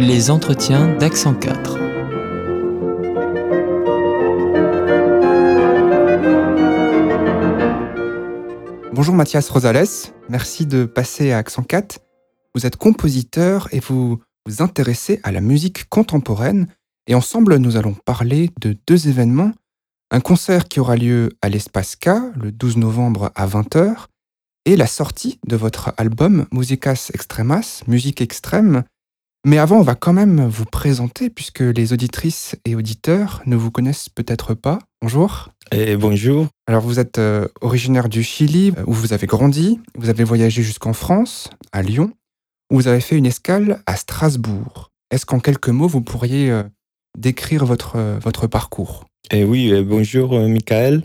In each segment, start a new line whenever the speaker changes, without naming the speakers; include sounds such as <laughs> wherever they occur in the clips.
Les entretiens d'Accent 4.
Bonjour Mathias Rosales, merci de passer à Accent 4. Vous êtes compositeur et vous vous intéressez à la musique contemporaine et ensemble nous allons parler de deux événements. Un concert qui aura lieu à l'Espace K le 12 novembre à 20h et la sortie de votre album Musicas Extremas, musique extrême. Mais avant, on va quand même vous présenter puisque les auditrices et auditeurs ne vous connaissent peut-être pas. Bonjour.
Et bonjour.
Alors vous êtes euh, originaire du Chili où vous avez grandi, vous avez voyagé jusqu'en France, à Lyon, où vous avez fait une escale à Strasbourg. Est-ce qu'en quelques mots vous pourriez euh, décrire votre, euh, votre parcours?
Et oui, bonjour Michael.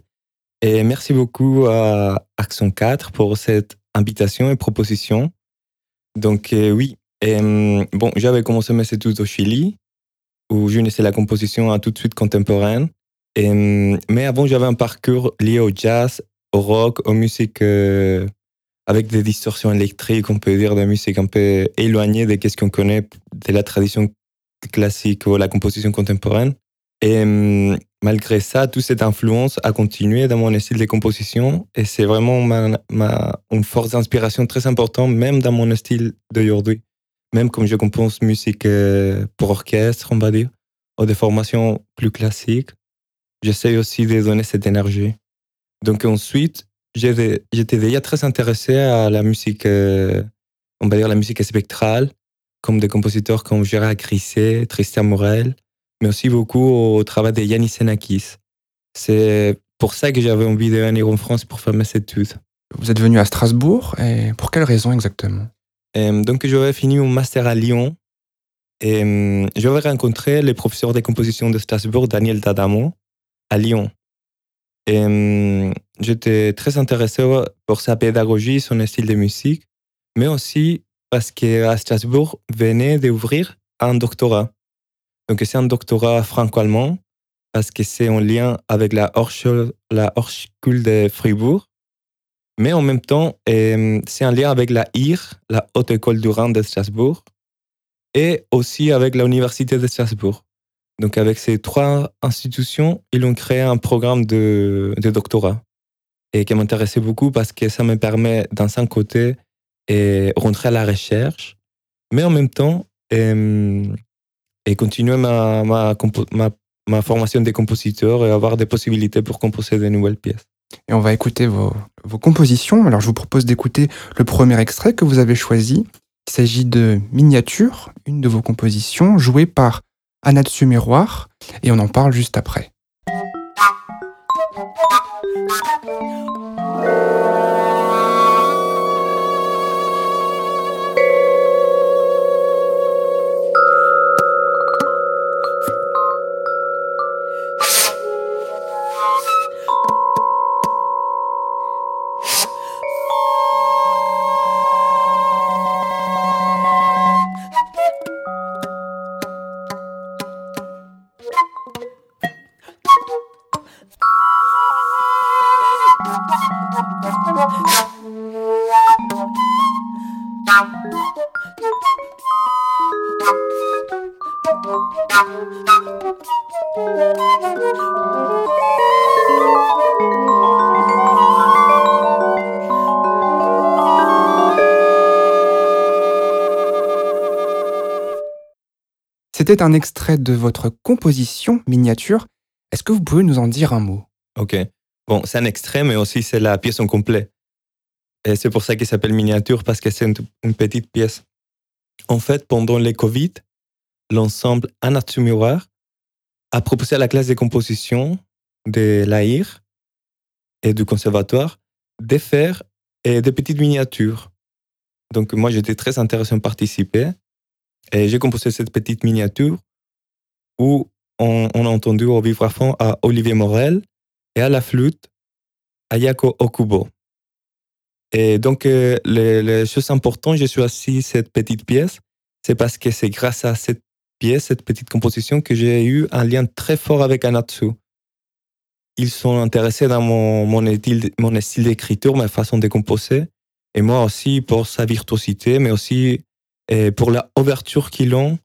Et merci beaucoup à Action 4 pour cette invitation et proposition. Donc oui, bon, j'avais commencé mes études au Chili, où j'unissais la composition à tout de suite contemporaine. Mais avant, j'avais un parcours lié au jazz, au rock, aux musiques euh, avec des distorsions électriques, on peut dire, des musiques un peu éloignées de ce qu'on connaît de la tradition classique ou la composition contemporaine. Et malgré ça, toute cette influence a continué dans mon style de composition et c'est vraiment ma, une force d'inspiration très importante, même dans mon style d'aujourd'hui. Même comme je compose musique euh, pour orchestre, on va dire, ou des formations plus classiques, j'essaie aussi de donner cette énergie. Donc ensuite, j'étais déjà très intéressé à la musique, euh, on va dire la musique spectrale, comme des compositeurs comme Gérard Grisset, Tristan Morel, mais aussi beaucoup au travail de Yannis Senakis. C'est pour ça que j'avais envie de venir en France pour faire mes études.
Vous êtes venu à Strasbourg et pour quelle raison exactement?
Donc j'avais fini mon master à Lyon et j'avais rencontré le professeur de composition de Strasbourg, Daniel Tadamo, à Lyon. Et j'étais très intéressé pour sa pédagogie, son style de musique, mais aussi parce qu'à Strasbourg venait d'ouvrir un doctorat donc, c'est un doctorat franco-allemand parce que c'est en lien avec la Hochschule, la de Fribourg. Mais en même temps, euh, c'est en lien avec la IR, la Haute École du Rhin de Strasbourg, et aussi avec l'Université de Strasbourg. Donc, avec ces trois institutions, ils ont créé un programme de, doctorat et qui m'intéressait beaucoup parce que ça me permet, d'un un côté, de rentrer à la recherche, mais en même temps, euh, et continuer ma, formation de compositeur et avoir des possibilités pour composer de nouvelles pièces.
Et on va écouter vos, compositions. Alors je vous propose d'écouter le premier extrait que vous avez choisi. Il s'agit de Miniature, une de vos compositions jouée par Anatsu Miroir, et on en parle juste après. Un extrait de votre composition miniature. Est-ce que vous pouvez nous en dire un mot?
Ok. Bon, c'est un extrait, mais aussi c'est la pièce en complet. Et c'est pour ça qu'il s'appelle miniature, parce que c'est une, petite pièce. En fait, pendant les Covid, l'ensemble Anatsu Miroir a proposé à la classe de composition de l'AIR et du conservatoire de faire des petites miniatures. Donc moi, j'étais très intéressé à participer. Et j'ai composé cette petite miniature où on, a entendu au vibraphone à Olivier Morel et à la flûte à Yako Okubo. Et donc, euh, les, choses importantes, j'ai choisi cette petite pièce, c'est parce que c'est grâce à cette pièce, cette petite composition, que j'ai eu un lien très fort avec Anatsu. Ils sont intéressés dans mon, mon mon style d'écriture, ma façon de composer, et moi aussi pour sa virtuosité, mais aussi et pour la ouverture qu'ils ont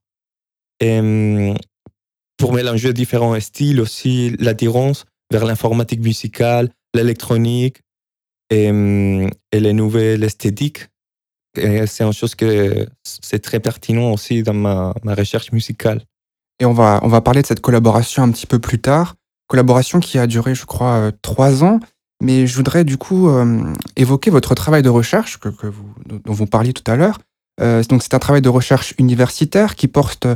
hum, pour mélanger différents styles aussi, l'attirance vers l'informatique musicale, l'électronique et, hum, les nouvelles esthétiques. C'est une chose que c'est très pertinent aussi dans ma, recherche musicale.
Et on va, on va parler de cette collaboration un petit peu plus tard. Collaboration qui a duré, je crois, euh, trois ans. Mais je voudrais du coup euh, évoquer votre travail de recherche que vous, dont vous parliez tout à l'heure. Euh, donc c'est un travail de recherche universitaire qui porte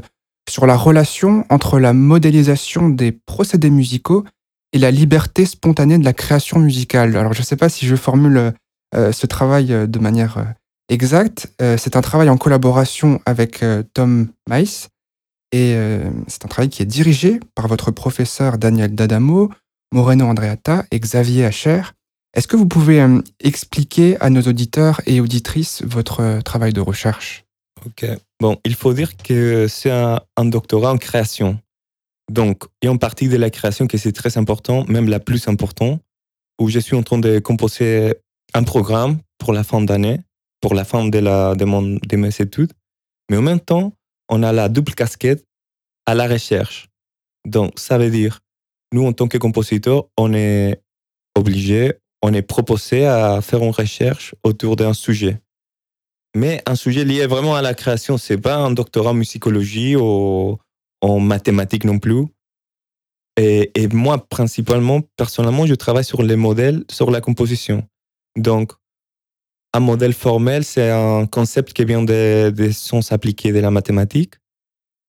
sur la relation entre la modélisation des procédés musicaux et la liberté spontanée de la création musicale. Alors je ne sais pas si je formule euh, ce travail de manière euh, exacte. Euh, c'est un travail en collaboration avec euh, Tom Mice et euh, c'est un travail qui est dirigé par votre professeur Daniel Dadamo, Moreno Andreata et Xavier Hacher. Est-ce que vous pouvez euh, expliquer à nos auditeurs et auditrices votre euh, travail de recherche?
Ok. Bon, il faut dire que c'est un, doctorat en création. Donc, il y a une partie de la création qui c'est très important, même la plus importante, où je suis en train de composer un programme pour la fin d'année, pour la fin de, la, de, mes études. Mais en même temps, on a la double casquette à la recherche. Donc, ça veut dire, nous, en tant que compositeur, on est obligé, on est proposé à faire une recherche autour d'un sujet. Mais un sujet lié vraiment à la création, c'est pas un doctorat en musicologie ou en mathématiques non plus. Et, moi, principalement, personnellement, je travaille sur les modèles, sur la composition. Donc, un modèle formel, c'est un concept qui vient des, des sciences appliquées de la mathématique,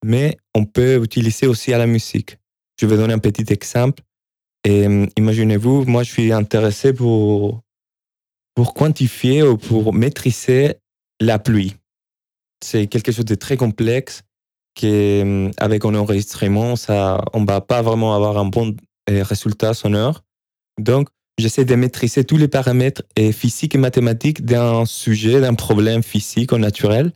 mais on peut utiliser aussi à la musique. Je vais donner un petit exemple. Et imaginez-vous, moi, je suis intéressé pour, pour quantifier ou pour maîtriser la pluie. C'est quelque chose de très complexe qui, avec un enregistrement, ça, on ne va pas vraiment avoir un bon résultat sonore. Donc, j'essaie de maîtriser tous les paramètres et physiques et mathématiques d'un sujet, d'un problème physique ou naturel,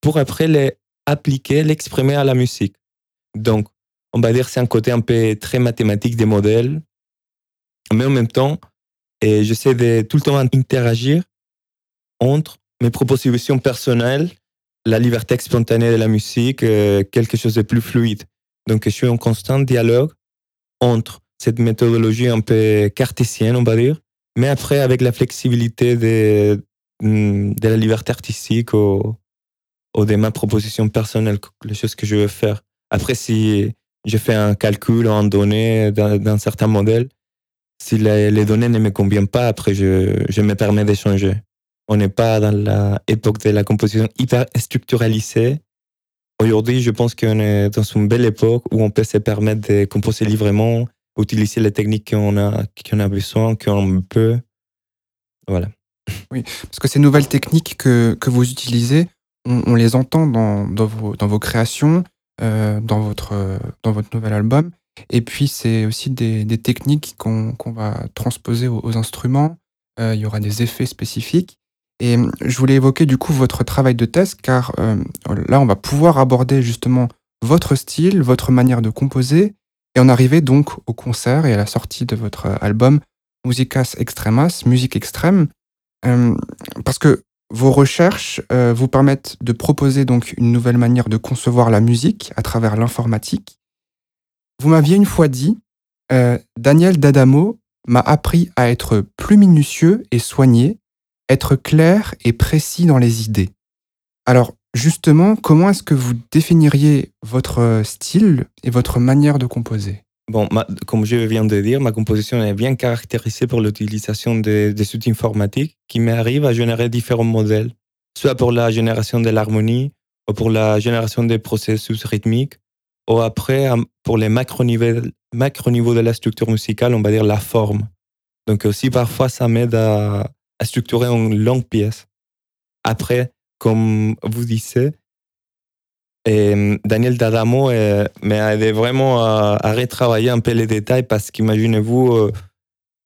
pour après les appliquer, l'exprimer à la musique. Donc, on va dire c'est un côté un peu très mathématique des modèles, mais en même temps, et j'essaie de tout le temps interagir entre mes propositions personnelles, la liberté spontanée de la musique, euh, quelque chose de plus fluide. Donc, je suis en constant dialogue entre cette méthodologie un peu cartésienne, on va dire, mais après avec la flexibilité de, de la liberté artistique ou, ou de ma proposition personnelle, les choses que je veux faire. Après, si je fais un calcul en données d'un certain modèle, si les, données ne me conviennent pas, après, je, je me permets d'échanger. On n'est pas dans l'époque de la composition hyper structuralisée. Aujourd'hui, je pense qu'on est dans une belle époque où on peut se permettre de composer librement, utiliser les techniques qu'on a, qu'on a besoin, qu'on peut. Voilà.
Oui, parce que ces nouvelles techniques que, que vous utilisez, on, on les entend dans, dans, vos, dans vos créations, euh, dans, votre, dans votre nouvel album. Et puis, c'est aussi des, techniques qu'on qu va transposer aux, instruments. Euh, il y aura des effets spécifiques. Et je voulais évoquer du coup votre travail de thèse, car euh, là, on va pouvoir aborder justement votre style, votre manière de composer, et en arriver donc au concert et à la sortie de votre album Musicas Extremas, musique extrême, euh, parce que vos recherches euh, vous permettent de proposer donc une nouvelle manière de concevoir la musique à travers l'informatique. Vous m'aviez une fois dit, euh, Daniel Dadamo m'a appris à être plus minutieux et soigné, être clair et précis dans les idées. Alors, justement, comment est-ce que vous définiriez votre style et votre manière de composer?
Bon, comme je viens de dire, ma composition est bien caractérisée par l'utilisation des, outils informatiques qui m'arrivent à générer différents modèles, soit pour la génération de l'harmonie, ou pour la génération des processus rythmiques, ou après pour les macro-niveaux macro de la structure musicale, on va dire la forme. Donc aussi parfois ça m'aide à structurer une longue pièce. Après, comme vous disiez, et Daniel Dadamo m'a aidé vraiment à, à, retravailler un peu les détails parce qu'imaginez-vous,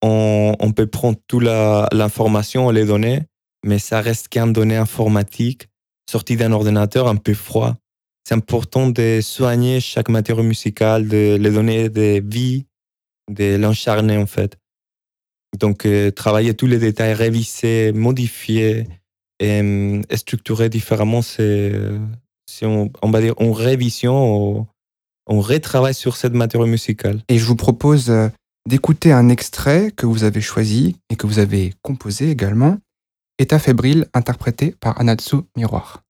on, on, peut prendre toute l'information, les données, mais ça reste qu'un données informatique sorti d'un ordinateur un peu froid. C'est important de soigner chaque matière musicale, de les donner des vies, de l'encharner en fait. Donc, euh, travailler tous les détails, réviser, modifier et, et structurer différemment, c'est si on, on va dire, en révision, on, retravaille sur cette matière musicale.
Et je vous propose euh, d'écouter un extrait que vous avez choisi et que vous avez composé également, État fébrile interprété par Anatsu Miroir.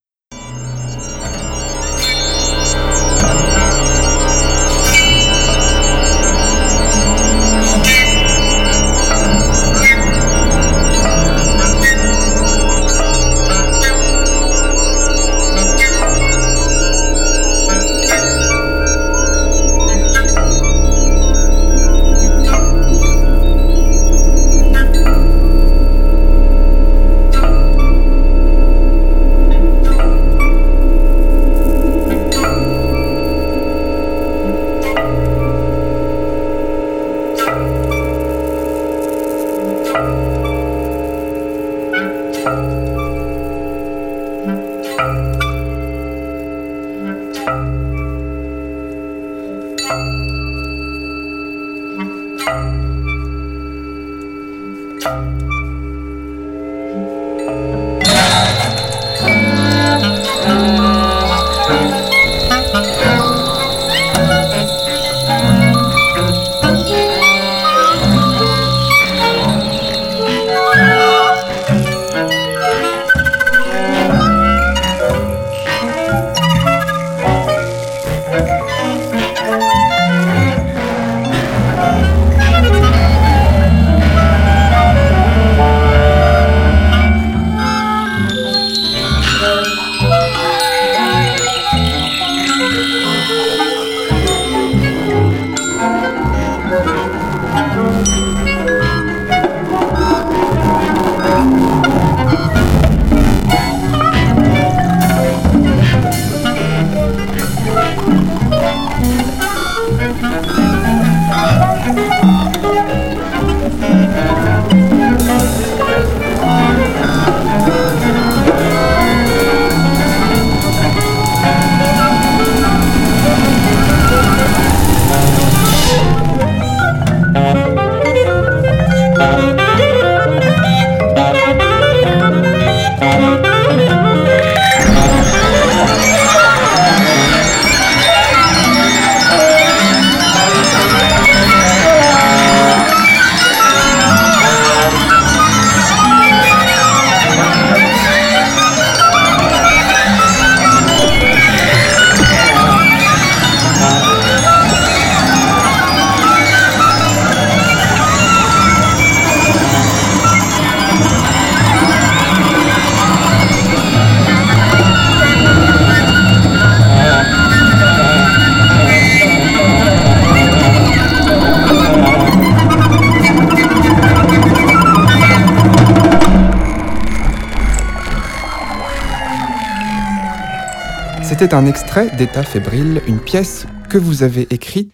C'était un extrait d'État fébrile, une pièce que vous avez écrite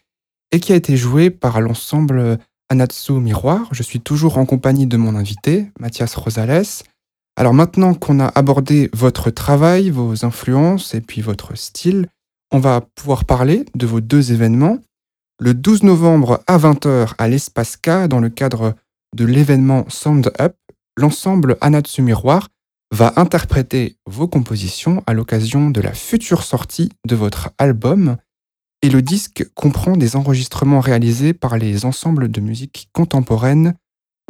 et qui a été jouée par l'ensemble Anatsu Miroir. Je suis toujours en compagnie de mon invité, Mathias Rosales. Alors maintenant qu'on a abordé votre travail, vos influences et puis votre style, on va pouvoir parler de vos deux événements. Le 12 novembre à 20h à l'Espace K, dans le cadre de l'événement Sound Up, l'ensemble Anatsu Miroir va interpréter vos compositions à l'occasion de la future sortie de votre album. Et le disque comprend des enregistrements réalisés par les ensembles de musique contemporaine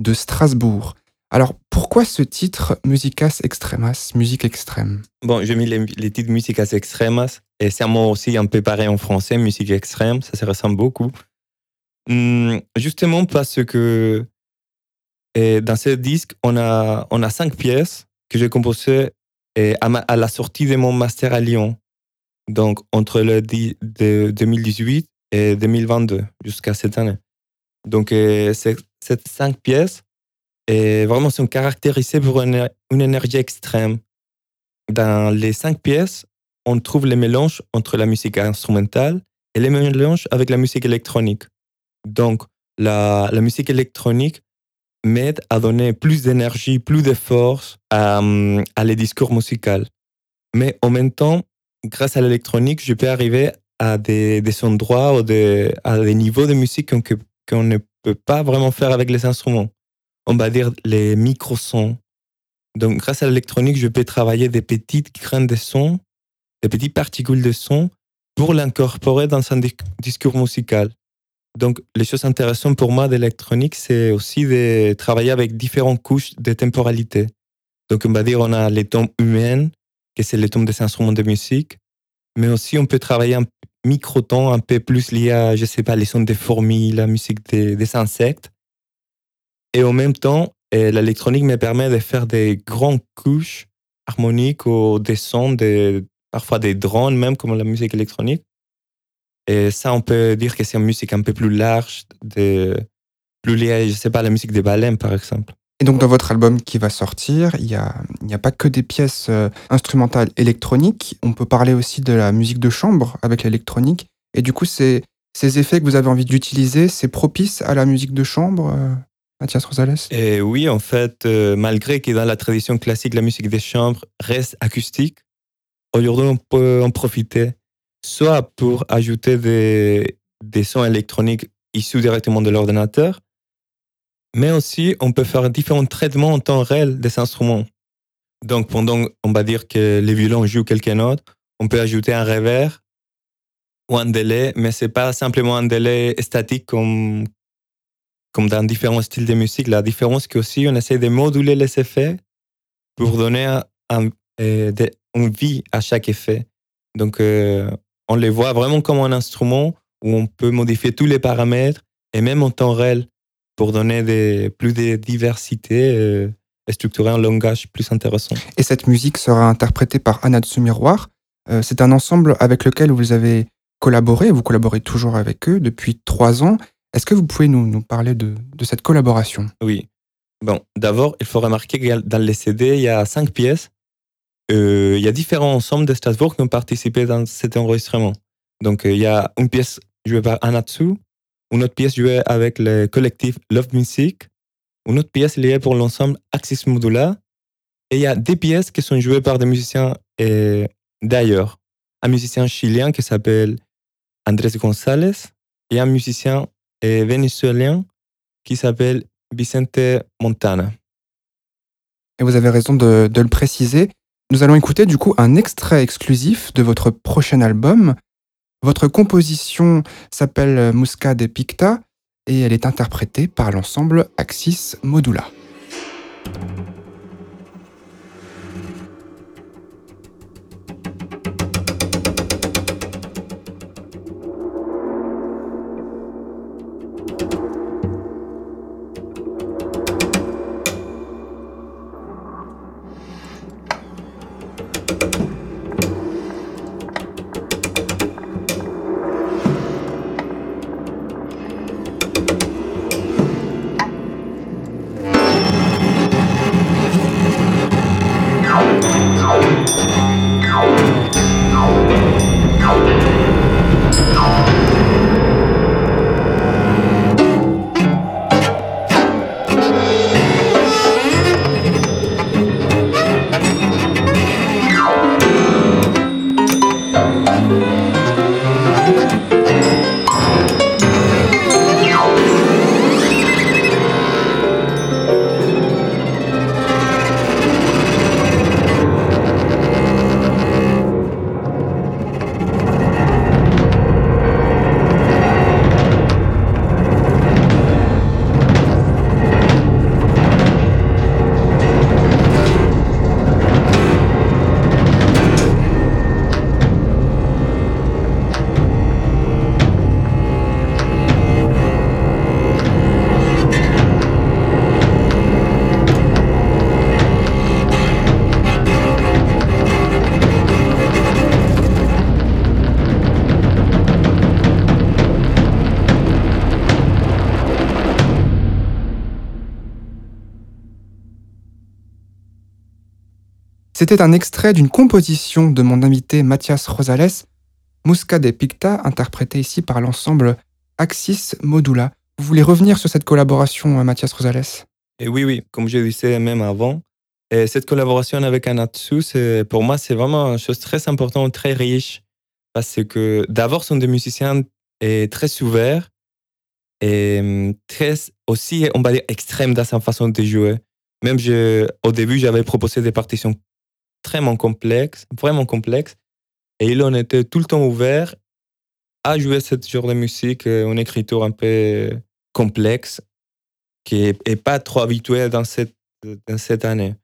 de Strasbourg. Alors pourquoi ce titre Musicas Extremas, musique extrême?
Bon, j'ai mis les, titres Musicas Extremas et c'est un mot aussi un peu pareil en français, musique extrême, ça se ressemble beaucoup. Hmm, justement parce que dans ce disque, on a, on a cinq pièces que j'ai composé à, la sortie de mon master à Lyon. Donc, entre le de 2018 et 2022, jusqu'à cette année. Donc, euh, ces cinq pièces, et vraiment, sont caractérisées pour une, une, énergie extrême. Dans les cinq pièces, on trouve les mélanges entre la musique instrumentale et les mélanges avec la musique électronique. Donc, la, la musique électronique m'aide à donner plus d'énergie, plus de force à, les discours musicaux. Mais en même temps, grâce à l'électronique, je peux arriver à des, des endroits ou à des niveaux de musique qu'on ne peut pas vraiment faire avec les instruments. On va dire les micro-sons. Donc, grâce à l'électronique, je peux travailler des petites graines de sons des petites particules de son pour l'incorporer dans un discours musical. Donc, les choses intéressantes pour moi d'électronique, c'est aussi de travailler avec différentes couches de temporalité. Donc, on va dire, on a les tombes humaines, que c'est les tombes des instruments de musique, mais aussi on peut travailler un micro-ton un peu plus lié à, je sais pas, les sons des fourmis, la musique des, insectes. Et en même temps, l'électronique me permet de faire des grandes couches harmoniques ou des sons, parfois des drones même, comme la musique électronique. Et ça, on peut dire que c'est une musique un peu plus large, de, plus liée, je sais pas, à la musique des baleines, par exemple.
Et donc, dans votre album qui va sortir, il n'y a, a pas que des pièces euh, instrumentales électroniques. On peut parler aussi de la musique de chambre avec l'électronique. Et du coup, ces, ces effets que vous avez envie d'utiliser, c'est propice à la musique de chambre, euh, Mathias Rosales?
Et Oui, en fait, euh, malgré que dans la tradition classique, la musique de chambre reste acoustique, aujourd'hui, on peut en profiter soit pour ajouter des, sons électroniques issus directement de l'ordinateur, mais aussi on peut faire différents traitements en temps réel des instruments. Donc pendant, on va dire que les violons jouent quelque note, on peut ajouter un reverb ou un délai, mais c'est pas simplement un délai statique comme, comme dans différents styles de musique. La différence, c'est qu'aussi on essaie de moduler les effets pour donner euh, une vie à chaque effet. Donc, euh, on les voit vraiment comme un instrument où on peut modifier tous les paramètres et même en temps réel pour donner des, plus de diversité euh, et structurer un langage plus intéressant.
Et cette musique sera interprétée par Anatsu Miroir. Euh, c'est un ensemble avec lequel vous avez collaboré, vous collaborez toujours avec eux depuis trois ans. Est-ce que vous pouvez nous, nous parler de, de, cette collaboration?
Oui. Bon, d'abord, il faut remarquer que dans les CD, il y a cinq pièces euh, il y a différents ensembles de Strasbourg qui ont participé dans cet enregistrement. Donc, euh, il y a une pièce jouée par Anatsu, une autre pièce jouée avec le collectif Love Music, une autre pièce liée pour l'ensemble Axis Modula, et il y a des pièces qui sont jouées par des musiciens euh, d'ailleurs. Un musicien chilien qui s'appelle Andrés González et un musicien vénézuélien qui s'appelle Vicente Montana.
Et vous avez raison de le préciser. Nous allons écouter du coup un extrait exclusif de votre prochain album. Votre composition s'appelle Musca de Picta et elle est interprétée par l'ensemble Axis Modula. C'était un extrait d'une composition de mon invité Mathias Rosales, Musca de Picta, interprété ici par l'ensemble Axis Modula. Vous voulez revenir sur cette collaboration, euh, Mathias Rosales?
Et Oui, oui, comme je disais même avant, et cette collaboration avec Anatsu, pour moi, c'est vraiment une chose très importante, très riche, parce que d'abord, sont des musiciens très ouverts et hum, très aussi, on va dire, extrêmes dans sa façon de jouer. Même je, au début, j'avais proposé des partitions extrêmement complexe, vraiment complexe. Et il en était tout le temps ouvert à jouer ce genre de musique, une écriture un peu complexe, qui n'est pas trop habituée dans cette, dans cette année,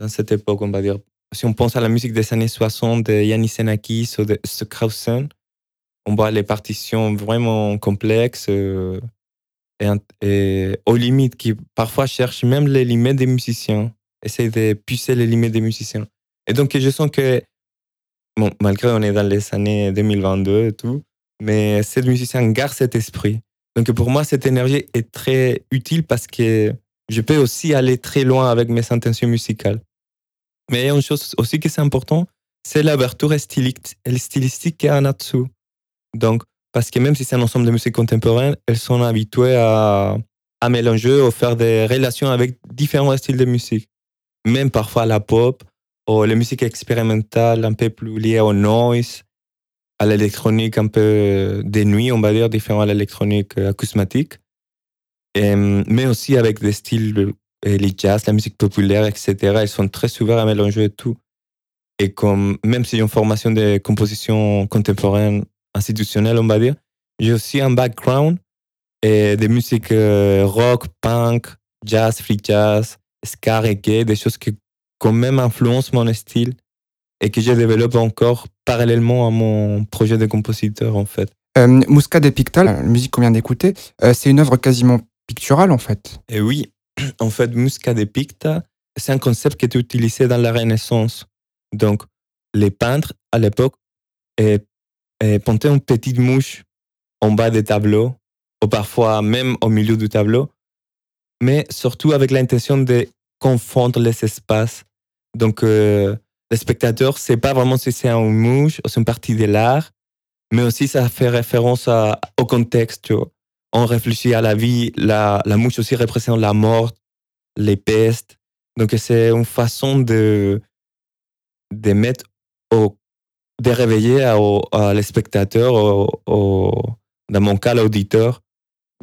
dans cette époque, on va dire. Si on pense à la musique des années 60 de Yannis Xenakis ou de Straussen, on voit les partitions vraiment complexes euh, et, et, aux limites, qui parfois cherchent même les limites des musiciens, essayent de pousser les limites des musiciens. Et donc, je sens que, bon, malgré on est dans les années 2022 et tout, mais ces musiciens gardent cet esprit. Donc, pour moi, cette énergie est très utile parce que je peux aussi aller très loin avec mes intentions musicales. Mais il y a une chose aussi qui est important, c'est l'ouverture stylistique qu'il y a en dessous. Donc, parce que même si c'est un ensemble de musique contemporaine, elles sont habituées à, à mélanger ou faire des relations avec différents styles de musique. Même parfois la pop ou les musiques expérimentales un peu plus liées au noise, à l'électronique un peu de nuit, on va dire, différent à l'électronique acousmatique. mais aussi avec des styles, les jazz, la musique populaire, etc. Elles sont très ouvertes à mélanger tout. Et comme, même si j'ai une formation de composition contemporaine institutionnelle, on va dire. J'ai aussi un background et des musiques euh, rock, punk, jazz, free jazz, ska, reggae, des choses qui quand même influencent mon style et que je développe encore parallèlement à mon projet de compositeur en fait.
Euh, Muscat des Pictal, la musique qu'on vient d'écouter, euh, c'est une œuvre quasiment picturale en fait.
Et oui, <clears throat> en fait, Muscat des Picta, c'est un concept qui était utilisé dans la Renaissance. Donc, les peintres à l'époque et ponter une petite mouche en bas des tableaux, ou parfois même au milieu du tableau, mais surtout avec l'intention de confondre les espaces. Donc, euh, le spectateur, c'est pas vraiment si c'est une mouche ou c'est une partie de l'art, mais aussi ça fait référence au contexte. On réfléchit à la vie, la, la mouche aussi représente la mort, les pestes. Donc, c'est une façon de, de mettre au de réveiller à, à les spectateurs, dans mon cas l'auditeur,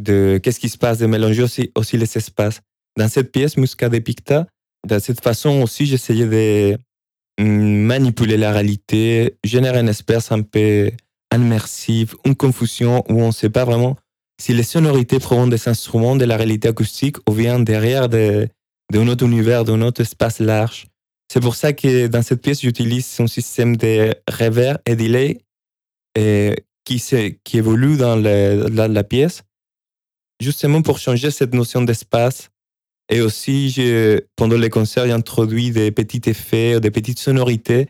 de qu'est-ce qui se passe, de mélanger aussi, aussi les espaces. Dans cette pièce, Musca de Picta, de cette façon aussi, j'essayais de manipuler la réalité, générer un espace un peu immersif, une confusion où on ne sait pas vraiment si les sonorités proviennent des instruments de la réalité acoustique ou viennent derrière de, d'un autre univers, d'un autre espace large. C'est pour ça que dans cette pièce, j'utilise un système de reverb et delay et qui, qui évolue dans, la pièce, justement pour changer cette notion d'espace. Et aussi, pendant les concerts, j'ai introduit des petits effets, des petites sonorités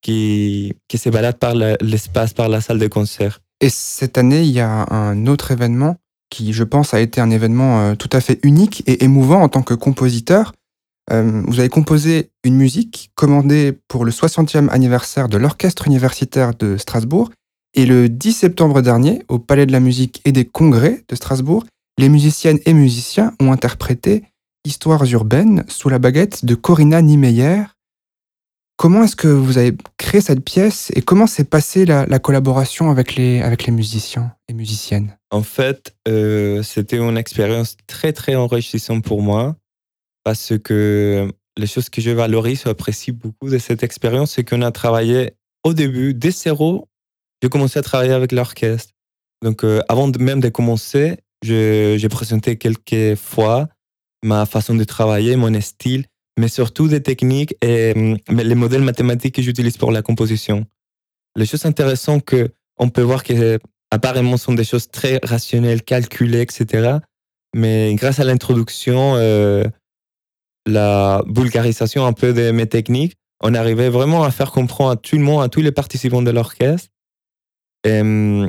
qui, qui se baladent par l'espace, par la salle de concert.
Et cette année, il y a un autre événement qui, je pense, a été un événement euh, tout à fait unique et émouvant en tant que compositeur. Euh, vous avez composé une musique commandée pour le 60e anniversaire de l'Orchestre universitaire de Strasbourg. Et le 10 septembre dernier, au Palais de la musique et des congrès de Strasbourg, les musiciennes et musiciens ont interprété Histoires urbaines sous la baguette de Corinna Niemeyer. Comment est-ce que vous avez créé cette pièce et comment s'est passée la, collaboration avec les, avec les musiciens et musiciennes?
En fait, euh, c'était une expérience très très enrichissante pour moi parce que les choses que je valorise, apprécie beaucoup de cette expérience, c'est qu'on a travaillé au début, dès zéro, j'ai commencé à travailler avec l'orchestre. Donc, euh, avant même de commencer, j'ai présenté quelques fois ma façon de travailler, mon style, mais surtout des techniques et mm, les modèles mathématiques que j'utilise pour la composition. Les choses intéressantes que on peut voir que apparemment sont des choses très rationnelles, calculées, etc. Mais grâce à l'introduction, euh, la vulgarisation un peu de mes techniques, on arrivait vraiment à faire comprendre à tout le monde, à tous les participants de l'orchestre, euh,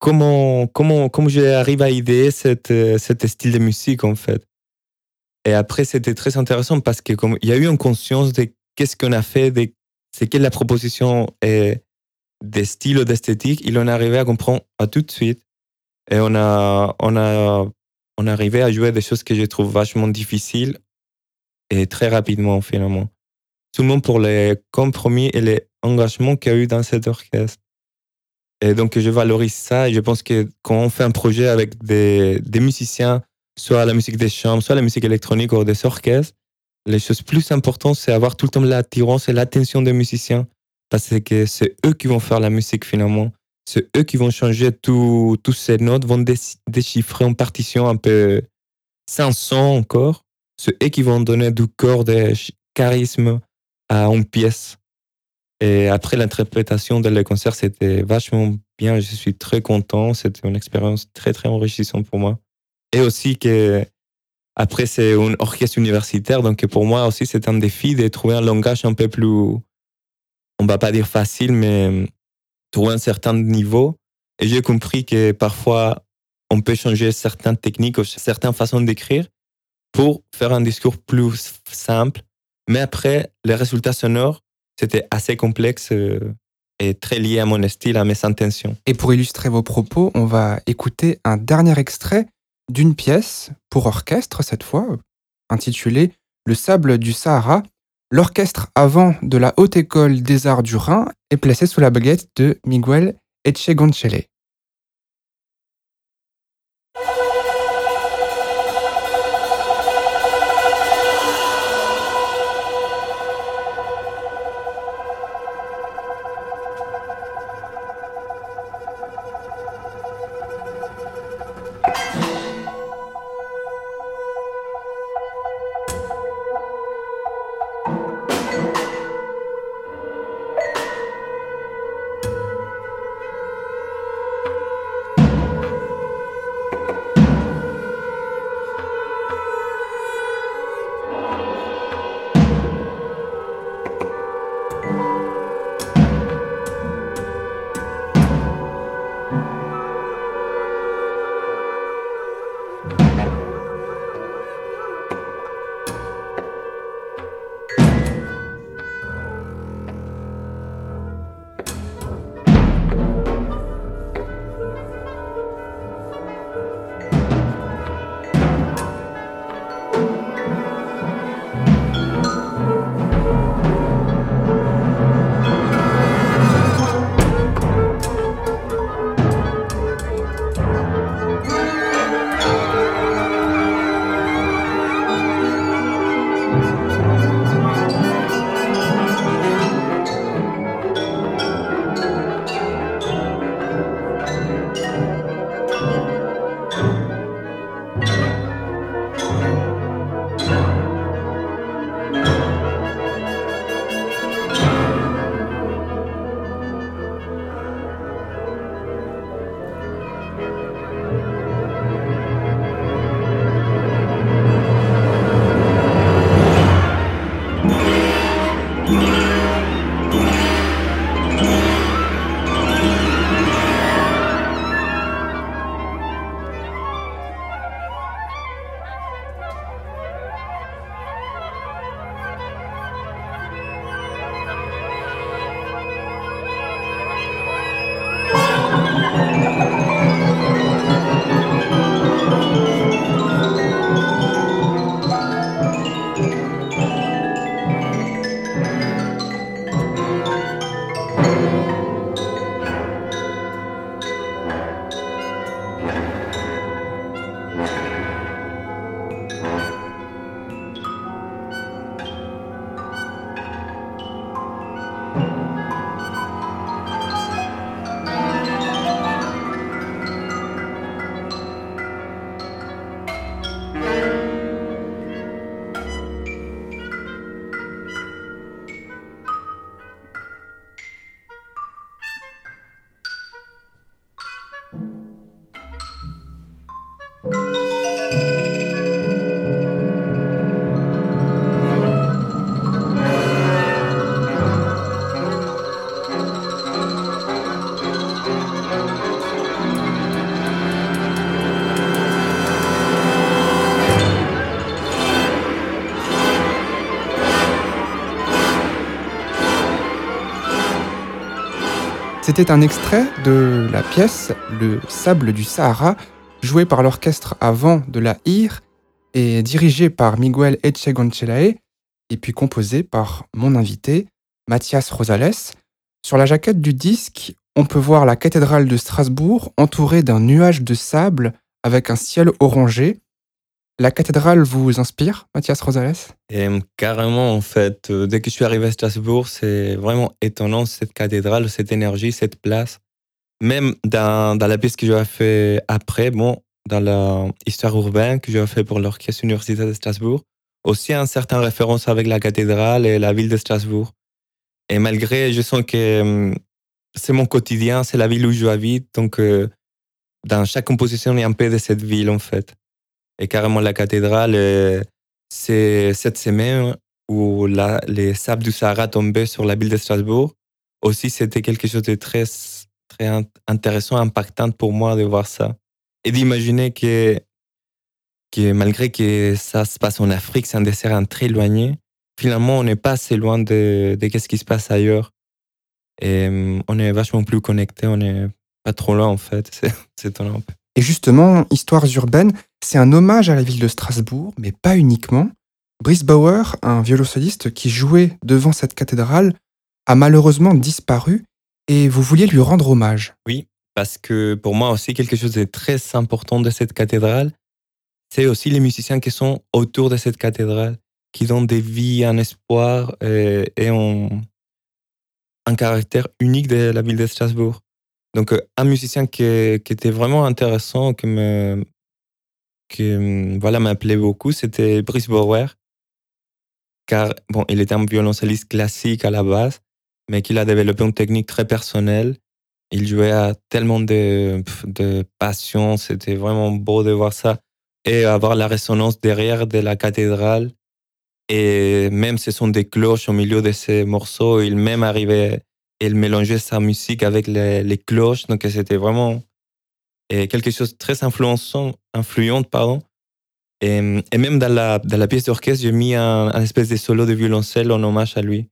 comment, comment, comment j'arrive à idéer cette, cet style de musique, en fait. Et après, c'était très intéressant parce qu'il y a eu une conscience de qu'est-ce qu'on a fait, de c'est quelle la proposition est des styles d'esthétique. Il en arrivé à comprendre tout de suite. Et on a, on a, on arrivé à jouer des choses que je trouve vachement difficiles et très rapidement finalement. Tout le monde pour les compromis et les engagements qu'il y a eu dans cet orchestre. Et donc je valorise ça je pense que quand on fait un projet avec des musiciens, soit la musique des chambres, soit la musique électronique ou des orchestres, les choses plus importantes, c'est avoir tout le temps l'attirance et l'attention des musiciens parce que c'est eux qui vont faire la musique finalement. C'est eux qui vont changer toutes ces notes, vont déchiffrer en partition un peu sans son encore. C'est eux qui vont donner du corps, de charisme à une pièce. Et après l'interprétation de le concert, c'était vachement bien. Je suis très content. C'était une expérience très, très enrichissante pour moi. Et aussi que, après, c'est un orchestre universitaire. Donc, pour moi aussi, c'est un défi de trouver un langage un peu plus, on va pas dire facile, mais trouver un certain niveau. Et j'ai compris que parfois, on peut changer certaines techniques ou certaines façons d'écrire pour faire un discours plus simple. Mais après, les résultats sonores, c'était assez complexe euh, et très lié à mon style, à mes intentions.
Et pour illustrer vos propos, on va écouter un dernier extrait d'une pièce pour orchestre cette fois, intitulée Le sable du Sahara. L'orchestre avant de la Haute École des Arts du Rhin est placé sous la baguette de Miguel Echegonchele. C'était un extrait de la pièce Le sable du Sahara, joué par l'orchestre avant de la IR et dirigé par Miguel Echegonchelae, et puis composé par mon invité, Mathias Rosales. Sur la jaquette du disque, on peut voir la cathédrale de Strasbourg entourée d'un nuage de sable avec un ciel orangé. La cathédrale vous inspire, Mathias Rosales?
Et carrément, en fait, euh, dès que je suis arrivé à Strasbourg, c'est vraiment étonnant cette cathédrale, cette énergie, cette place. Même dans, la pièce que j'ai fait après, bon, dans l'histoire urbaine que j'ai fait pour l'Orchestre universitaire de Strasbourg, aussi une certaine référence avec la cathédrale et la ville de Strasbourg. Et malgré, je sens que hum, c'est mon quotidien, c'est la ville où je habite, donc euh, dans chaque composition, il y a un peu de cette ville en fait. Et carrément, la cathédrale, euh, c'est cette semaine où les sables du Sahara tombaient sur la ville de Strasbourg. Aussi, c'était quelque chose de très, très intéressant, impactant pour moi de voir ça. Et d'imaginer que, que malgré que ça se passe en Afrique, c'est un dessert très éloigné, finalement, on n'est pas assez loin de, de ce qui se passe ailleurs. Et hum, on est vachement plus connecté, on n'est pas trop loin en fait. <laughs> C'est étonnant.
Et justement, Histoires urbaines, c'est un hommage à la ville de Strasbourg, mais pas uniquement. Brice Bauer, un violoncelliste qui jouait devant cette cathédrale, a malheureusement disparu et vous vouliez lui rendre hommage.
Oui, parce que pour moi aussi, quelque chose de très important de cette cathédrale, c'est aussi les musiciens qui sont autour de cette cathédrale, qui donnent des vies, un espoir et, et un, un caractère unique de la ville de Strasbourg. Donc, euh, un musicien qui, était vraiment intéressant, qui me, qui, voilà, m'appelait beaucoup, c'était Brice Bauer. Car, bon, il était un violoncelliste classique à la base, mais qu'il a développé une technique très personnelle. Il jouait à tellement de, de passion, c'était vraiment beau de voir ça. Et avoir la résonance derrière de la cathédrale. Et même ce sont des cloches au milieu de ces morceaux, il même arrivait il mélangeait sa musique avec les, cloches. Donc, c'était vraiment et quelque chose de très influençant, influente. Pardon. Et, même dans la, pièce d'orchestre, j'ai mis un, espèce de solo de violoncelle en hommage à lui,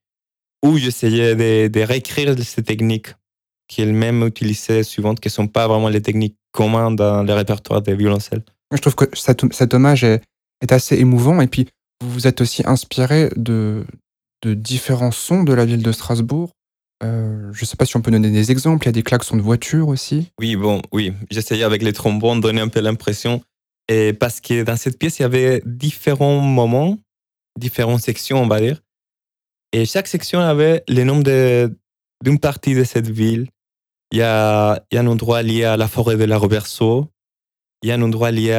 où j'essayais de, réécrire ces techniques qu'il même utilisait souvent, qui ne sont pas vraiment les techniques communes dans le répertoire des violoncelles.
Je trouve que cet, hommage est, assez émouvant. Et puis, vous vous êtes aussi inspiré de différents sons de la ville de Strasbourg. Euh, je sais pas si on peut donner des exemples. Il y a des klaxons de voiture aussi.
Oui, bon, oui. J'essayais avec les trombones de donner un peu l'impression. Et parce que dans cette pièce, il y avait différents moments, différentes sections, on va dire. Et chaque section avait le nom d'une partie de cette ville. Il y, a, il y a un endroit lié à la forêt de la Roberceau. Il y a un endroit lié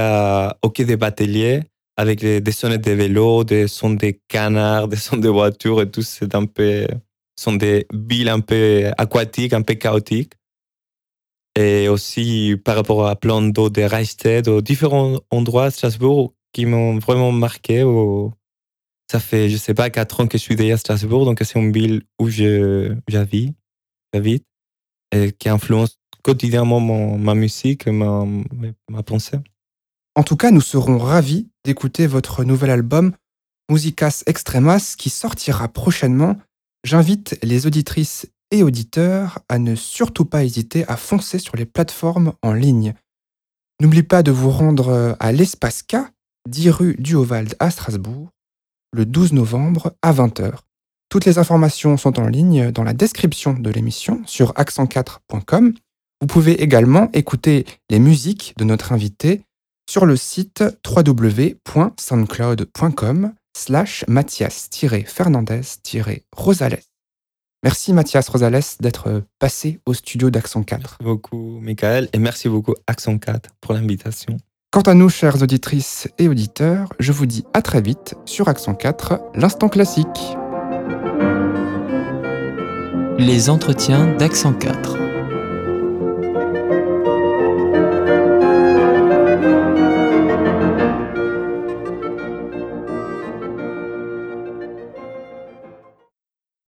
au quai des Bateliers avec des sonnettes de vélos, des sons des canards, <laughs> des sons de voitures et tout. C'est un peu sont des villes un peu aquatiques, un peu chaotiques. Et aussi par rapport à plein d'eau de Reichstad, aux différents endroits de Strasbourg qui m'ont vraiment marqué. Ça fait, je sais pas, quatre ans que je suis déjà à Strasbourg, donc c'est une ville où j'habite, et qui influence quotidiennement ma musique, ma, ma pensée.
En tout cas, nous serons ravis d'écouter votre nouvel album Musicas Extremas qui sortira prochainement J'invite les auditrices et auditeurs à ne surtout pas hésiter à foncer sur les plateformes en ligne. N'oubliez pas de vous rendre euh, à l'Espace K, 10 rue du Hauwald à Strasbourg, le 12 novembre à 20h. Toutes les informations sont en ligne dans la description de l'émission sur accent4.com. Vous pouvez également écouter les musiques de notre invité sur le site www.soundcloud.com slash Mathias-Fernandez-Rosales. Merci Mathias Rosales d'être passé au studio d'Accent 4.
Merci beaucoup Michael et merci beaucoup Accent 4 pour l'invitation.
Quant à nous, chères auditrices et auditeurs, je vous dis à très vite sur Accent 4, l'instant classique.
Les entretiens d'Accent 4.